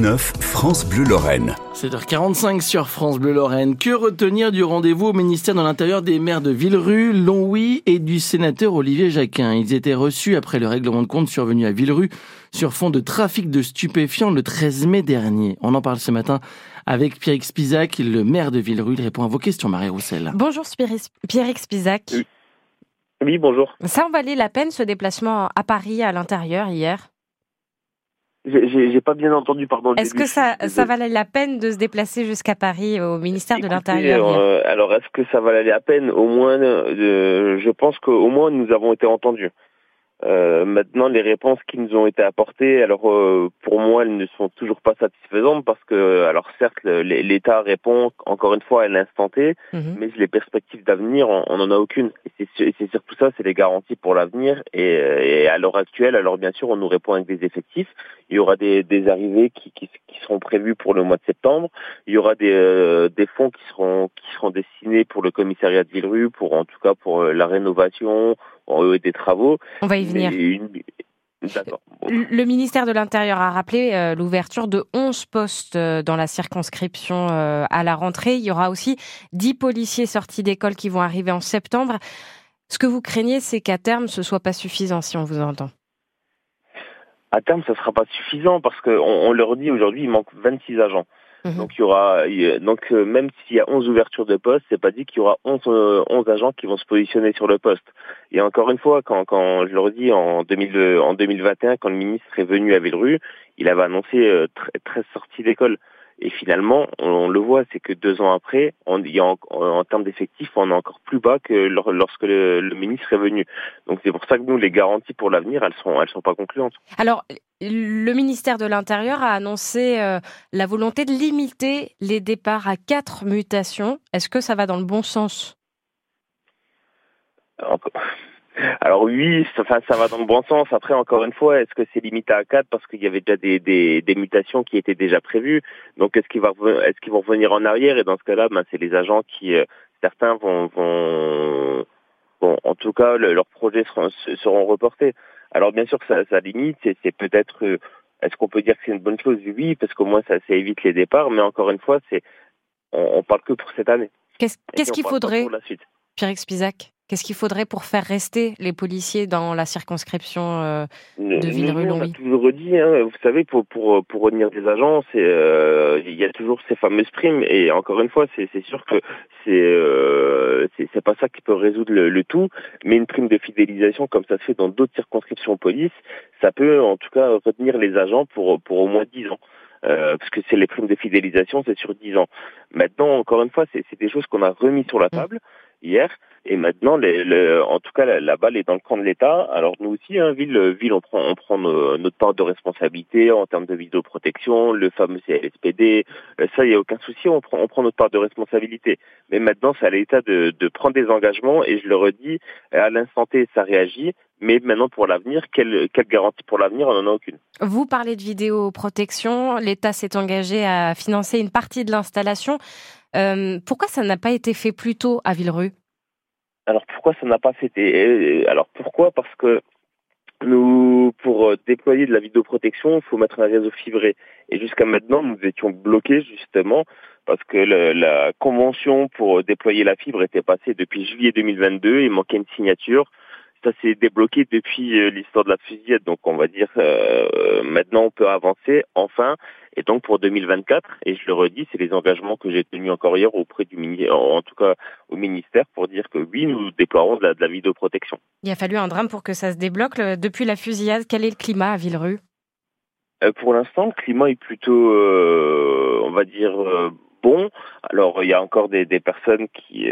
9 France Bleu Lorraine. 7h45 sur France Bleu Lorraine. Que retenir du rendez-vous au ministère de l'Intérieur des maires de Villerue, Longwy et du sénateur Olivier Jacquin? Ils étaient reçus après le règlement de compte survenu à Villerue sur fond de trafic de stupéfiants le 13 mai dernier. On en parle ce matin avec Pierre Spizac, le maire de Villerue. Il répond à vos questions, Marie Roussel. Bonjour Pierre Spizac. Oui. oui, bonjour. Ça en valait la peine ce déplacement à Paris à l'intérieur hier? J'ai pas bien entendu, pardon. Est-ce que ça, ça valait la peine de se déplacer jusqu'à Paris au ministère de l'Intérieur euh, Alors, est-ce que ça valait la peine Au moins, euh, je pense qu'au moins nous avons été entendus. Euh, maintenant, les réponses qui nous ont été apportées, alors euh, pour moi, elles ne sont toujours pas satisfaisantes parce que, alors certes, l'État répond encore une fois à l'instant T, mhm. mais les perspectives d'avenir, on n'en a aucune. Et c'est surtout ça, c'est les garanties pour l'avenir. Et, et, à l'heure actuelle, alors bien sûr, on nous répond avec des effectifs. Il y aura des, des arrivées qui, qui, qui, seront prévues pour le mois de septembre. Il y aura des, euh, des fonds qui seront qui seront destinés pour le commissariat de Villerue, pour en tout cas pour la rénovation des travaux. On va y venir. Le ministère de l'Intérieur a rappelé euh, l'ouverture de 11 postes euh, dans la circonscription euh, à la rentrée. Il y aura aussi 10 policiers sortis d'école qui vont arriver en septembre. Ce que vous craignez, c'est qu'à terme, ce soit pas suffisant, si on vous entend. À terme, ce ne sera pas suffisant parce qu'on on leur dit aujourd'hui, il manque 26 agents. Mhm. Donc il y aura donc euh, même s'il y a 11 ouvertures de poste, c'est pas dit qu'il y aura 11, 11 euh, agents qui vont se positionner sur le poste. Et encore une fois, quand, quand je leur dis en, 2000, en 2021, quand le ministre est venu à Villerue, il avait annoncé 13 euh, sorties d'école. Et finalement, on, le voit, c'est que deux ans après, on, y en, en, termes d'effectifs, on est encore plus bas que lorsque le, ministre est venu. Donc c'est pour ça que nous, les garanties pour l'avenir, elles sont, elles sont pas concluantes. Alors, le ministère de l'Intérieur a annoncé euh, la volonté de limiter les départs à quatre mutations. Est-ce que ça va dans le bon sens? Alors oui, ça, ça va dans le bon sens. Après, encore une fois, est-ce que c'est limité à 4 parce qu'il y avait déjà des, des, des, mutations qui étaient déjà prévues? Donc est-ce qu'ils vont est-ce qu'ils vont revenir en arrière? Et dans ce cas-là, ben, c'est les agents qui euh, certains vont, vont bon, en tout cas, leurs projets seront, seront reportés. Alors bien sûr que ça, ça limite, c'est peut-être euh, est-ce qu'on peut dire que c'est une bonne chose? Oui, parce qu'au moins ça, ça, évite les départs. Mais encore une fois, c'est on, on parle que pour cette année. Qu'est-ce qu'il faudrait, Pierre Spizac Qu'est-ce qu'il faudrait pour faire rester les policiers dans la circonscription euh, de Villerue On a toujours dit, hein, vous savez, pour pour pour retenir des agents, euh, il y a toujours ces fameuses primes et encore une fois, c'est sûr que c'est euh, c'est pas ça qui peut résoudre le, tout, mais une prime de fidélisation comme ça se fait dans d'autres circonscriptions police, ça peut en tout cas retenir les agents pour pour au moins 10 ans. Euh, parce que c'est les primes de fidélisation, c'est sur 10 ans. Maintenant, encore une fois, c'est des choses qu'on a remis sur la mmh. table hier. Et maintenant, les, en tout cas, la, balle est dans le camp de l'État. Alors nous aussi, hein, ville, ville, on prend, on prend notre part de responsabilité en termes de vidéoprotection, le fameux CLSPD. Euh, ça, il n'y a aucun souci, on prend, on prend notre part de responsabilité. Mais maintenant, c'est à l'État de, de prendre des engagements. Et je le redis, à l'instant T, ça réagit. Mais maintenant, pour l'avenir, quelle, quelle garantie pour l'avenir On n'en a aucune. Vous parlez de vidéoprotection. L'État s'est engagé à financer une partie de l'installation. Euh, pourquoi ça n'a pas été fait plus tôt à Villerue Alors pourquoi ça n'a pas été euh, Alors pourquoi? Parce que nous, pour euh, déployer de la vidéoprotection, il faut mettre un réseau fibré. Et jusqu'à maintenant, nous étions bloqués justement parce que la convention pour déployer la fibre était passée depuis juillet 2022. Il manquait une signature ça s'est débloqué depuis euh, l'histoire de la fusillade. Donc on va dire euh, maintenant on peut avancer enfin. Et donc pour 2024, et je le redis, c'est les engagements que j'ai tenus encore hier auprès du ministère, en tout cas au ministère, pour dire que oui, nous déploierons de la, de la vidéoprotection. Il a fallu un drame pour que ça se débloque. Depuis la fusillade, quel est le climat à Villerue euh, Pour l'instant, le climat est plutôt, on va dire, bon. Alors il y a encore des, des personnes qui,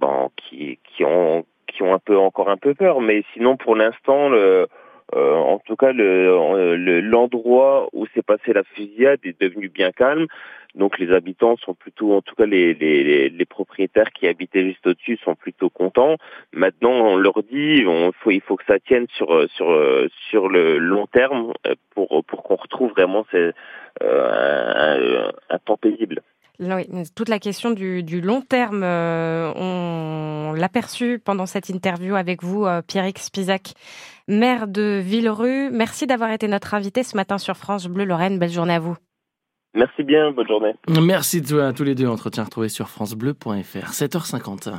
bon, qui, qui ont qui ont un peu encore un peu peur, mais sinon pour l'instant, le, euh, en tout cas, le, l'endroit où s'est passé la fusillade est devenu bien calme. Donc les habitants sont plutôt, en tout cas les, les, les propriétaires qui habitaient juste au-dessus sont plutôt contents. Maintenant, on leur dit, on, faut, il faut que ça tienne sur sur sur le long terme pour pour qu'on retrouve vraiment ces, euh, un, un temps paisible. Oui, toute la question du, du long terme, euh, on l'a perçu pendant cette interview avec vous, euh, Pierrick Spizac, maire de Villerue. Merci d'avoir été notre invité ce matin sur France Bleu Lorraine. Belle journée à vous. Merci bien, bonne journée. Merci à tous les deux. Entretien retrouvé sur francebleu.fr. 7h50.